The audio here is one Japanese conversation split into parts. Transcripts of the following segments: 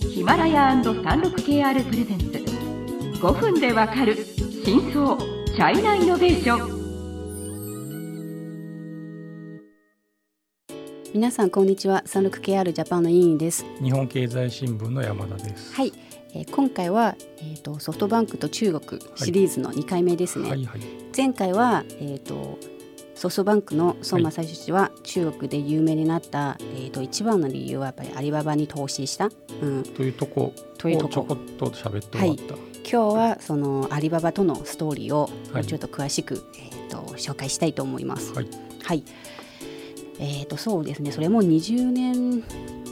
ヒマラヤ &36KR プレゼンツ。5分でわかる真相チャイナイノベーション。皆さんこんにちは。36KR ジャパンの委員です。日本経済新聞の山田です。はい、えー、今回は、えーと、ソフトバンクと中国シリーズの2回目ですね、はいはいはい、前回は、えーとソフトバンクの孫正義氏は中国で有名になった、えー、と一番の理由はやっぱりアリババに投資した、うん、というとこというとこ。ちょこっと喋って終わった、はい、今日はそのアリババとのストーリーをちょっと詳しく、はい、えー、と紹介したいと思います。はい、はい。えー、とそうですね。それも20年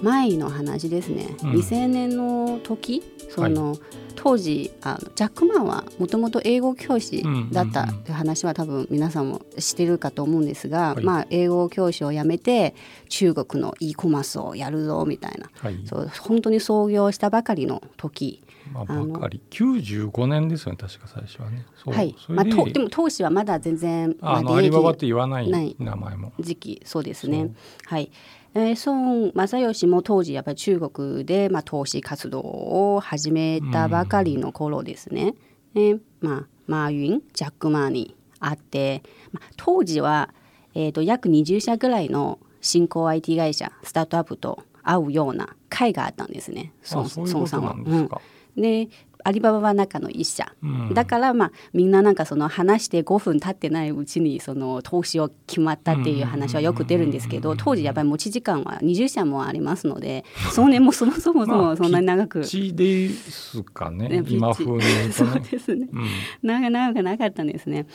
前の話ですね、うん、2000年の時？その、はい当時あのジャック・マンはもともと英語教師だったという話は多分皆さんも知ってるかと思うんですが、はい、まあ、英語教師を辞めて中国の e コマースをやるぞみたいな、はい、そう本当に創業したばかりの時。まあ、ばかり。95年ですよね確か最初はね。はい。まあ、とでも当時はまだ全然、まあ、アリババって言わない名前も。時期そうですね。はいえー、孫正義も当時やっぱり中国で、まあ、投資活動を始めたばかりの頃ですね。うん、えー、まあ、マーユンジャック・マーに会って、まあ、当時は、えーと、約20社ぐらいの新興 IT 会社スタートアップと会うような会があったんですね孫さんは。うん、でアリババは中の一社、うん、だからまあみんななんかその話して5分経ってないうちにその投資を決まったっていう話はよく出るんですけど当時やっぱり持ち時間は20社もありますのでそ年もそもそもそもそんなに長く。ですかね今風に、ね、そうですね、うん、長くなかったんですね。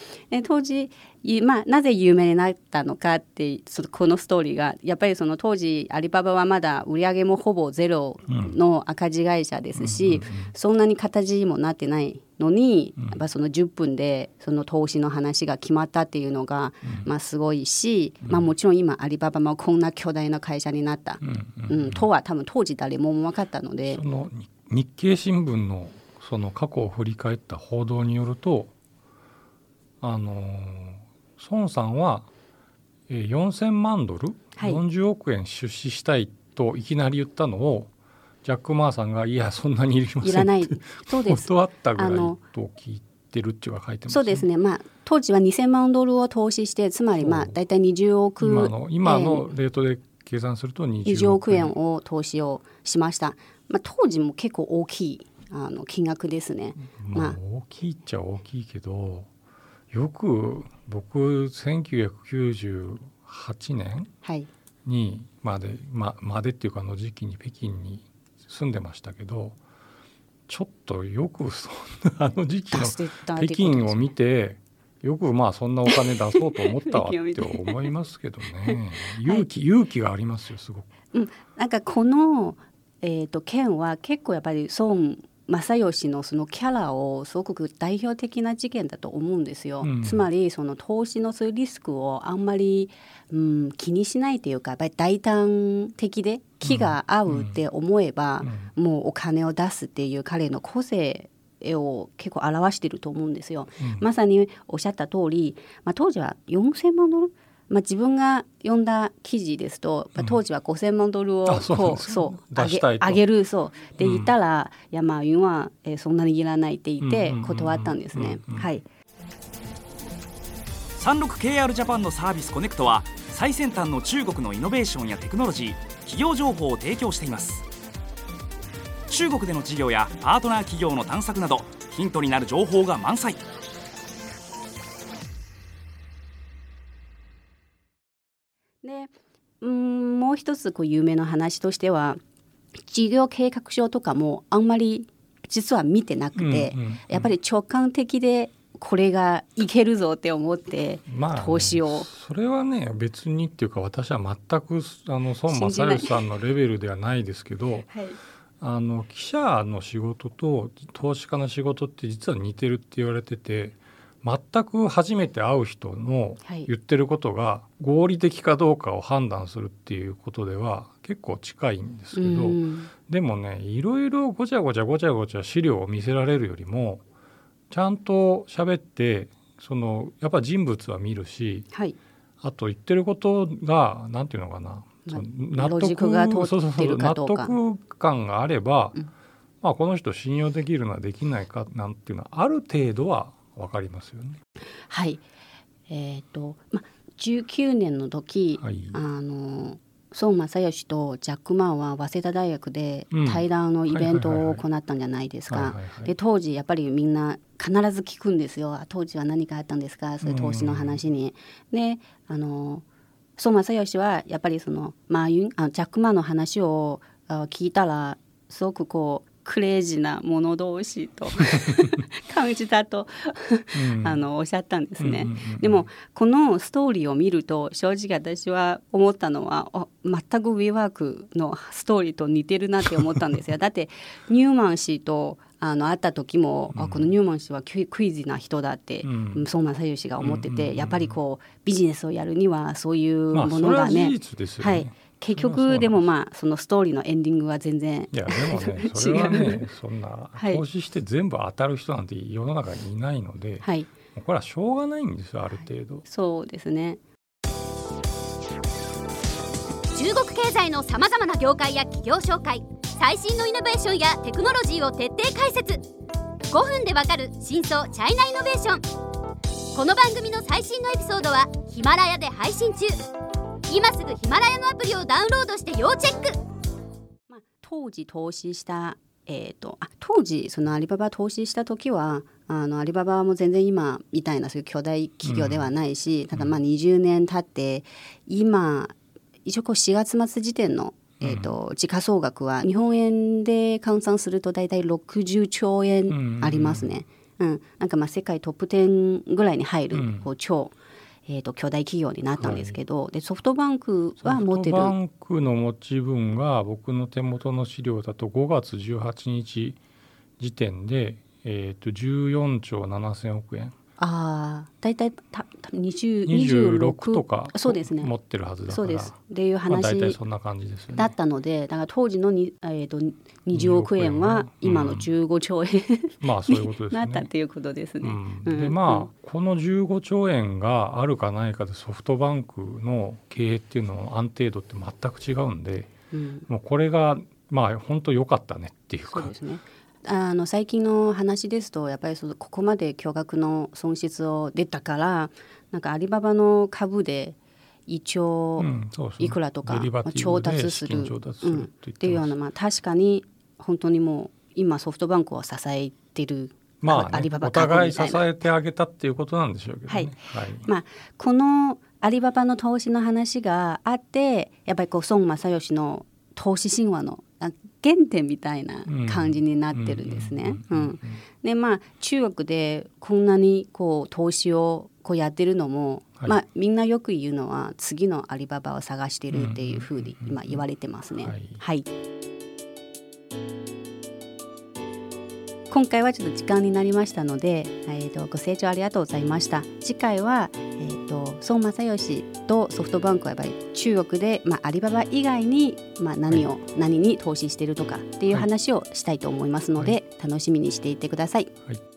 当時まあ、なぜ有名になったのかってこのストーリーがやっぱりその当時アリババはまだ売り上げもほぼゼロの赤字会社ですし、そんなに形にもなってないのに、やっぱその10分でその投資の話が決まったっていうのが、まあ、すごいし、まあ、もちろん今アリババもこんな巨大な会社になった、うんとは多分当時誰も分かったので。その日経新聞のその過去を振り返った報道によるとあのー孫さんは、えー、4,000万ドル、はい、40億円出資したいといきなり言ったのをジャック・マーさんが「いやそんなにいりません」いらない。そうです。断ったぐらいと聞いてるっていうか書いてます、ね、そうですね。まあ当時は2,000万ドルを投資してつまりまあ大体20億今の今のレートで計算すると20億円。を投資をしました、まあ、当時も結構大きいあの金額ですね。まあ、大きいっちゃ大きいけどよく僕1998年にまで、ままでっていうかの時期に北京に住んでましたけどちょっとよくそんなあの時期の北京を見てよくまあそんなお金出そうと思ったわって思いますけどね。勇気、はい、勇気がありますよすごく。うん、なんかこの、えーと、件は結構やっぱり孫正義のそのキャラをすごく代表的な事件だと思うんですよ。うん、つまりその投資のそういうリスクをあんまり、うん、気にしないというかやっぱり大胆的で気が合うって思えば、うん、もうお金を出すっていう彼の個性を結構表していると思うんですよ。うん、まさにおっしゃった通り、まあ、当時は4,000万ドルまあ、自分が読んだ記事ですと、まあ、当時は5,000万ドルをこう、そう上げ上げるそう。で言ったら、うん、山雲は、えー、そんなにいらないって言って断ったんですね。はい。36KR ジャパンのサービスコネクトは最先端の中国のイノベーションやテクノロジー企業情報を提供しています。中国での事業やパートナー企業の探索などヒントになる情報が満載もう一つこう有名な話としては事業計画書とかもあんまり実は見てなくて、うんうんうん、やっぱり直感的でこれがいけるぞって思って投資を、まあね、それはね別にっていうか私は全くあの孫正義さんのレベルではないですけど、はい、あの記者の仕事と投資家の仕事って実は似てるって言われてて全く初めて会う人の言ってることが合理的かどうかを判断するっていうことでは結構近いんですけど、でもねいろいろごちゃごちゃごちゃごちゃ資料を見せられるよりもちゃんと喋ってそのやっぱ人物は見るし、はい、あと言ってることが何て言うのかなまあ、ロジックが通ってるかどうか。納得感があれば、うん、まあ、この人信用できるのはできないかなんていうのはある程度は分かりますよね。はい。えーとまあ、19年の時、はい、あの孫正義とジャック・マンは早稲田大学で対談のイベントを行ったんじゃないですか。で当時やっぱりみんな必ず聞くんですよ。当時は何かあったんですか？そういう投資の話に。であの孫正義はやっぱりそのマーユンあジャック・マンの話を聞いたらすごくこうクレイジーな者同士と 感じたとあのおっしゃったんですね、でもこのストーリーを見ると正直私は思ったのは全くウィーワークのストーリーと似てるなって思ったんですよ。だってニューマン氏とあの会った時も、うん、あこのニューマン氏はクイズな人だって、うん、相馬左氏が思ってて、やっぱりこうビジネスをやるにはそういうものがねまあ、はい結局でもまあそのストーリーのエンディングは全然いやでもね それはね そんな投資して全部当たる人なんて世の中にいないので、はい、これはしょうがないんですよある程度、そうですね。中国経済のさまざまな業界や企業紹介最新のイノベーションやテクノロジーを徹底解説。5分でわかる真相チャイナイノベーション。この番組の最新のエピソードはヒマラヤで配信中今すぐヒマラヤのアプリをダウンロードして要チェック、まあ、当時投資したえーと、あ当時そのアリババ投資した時はあのアリババも全然今みたいなそういう巨大企業ではないし、うん、ただまあ20年経って今一応こう4月末時点の、えーと、時価総額は日本円で換算すると大体60兆円ありますね。うん、うん、なんかまあ世界トップ10ぐらいに入る、こう超えーと、巨大企業になったんですけど、はい、でソフトバンクは持ってる。ソフトバンクの持ち分が僕の手元の資料だと5月18日時点で、えーと、14兆7000億円ああ大体た20 26とかそうですね。持ってるはずだそうです。っていう話、まあ、大体そんな感じですよね。だったのでだから当時のに、えーと、と20億円は今の15兆円、うん、まあそういうことですね。なったっていうことですね、うん、でまあ、この15兆円があるかないかでソフトバンクの経営っていうのの安定度って全く違うんで、うん、もうこれがまあ本当良かったねっていうか。そうですねあの最近の話ですとやっぱりそのここまで巨額の損失を出たからなんかアリババの株で一応いくらとか、調達する。っていうような、まあ、確かに本当にもう今ソフトバンクを支えてるまあ、ね、アリババお互い支えてあげたっていうことなんでしょうけど、ね、はい、はい、まあ、このアリババの投資の話があってやっぱりこう孫正義の投資神話の原点みたいな感じになってるんですね。でまあ中国でこんなにこう投資をこうやってるのも、はい、まあみんなよく言うのは次のアリババを探してるっていうふうに今言われてますね。はい、はい。今回はちょっと時間になりましたので、えーと、ご清聴ありがとうございました。次回は、えーと、孫正義とソフトバンクはやっぱり中国で、まあ、アリババ以外に、まあ、何を、はい、何に投資しているとかっていう話をしたいと思いますので、はい、楽しみにしていてください。はい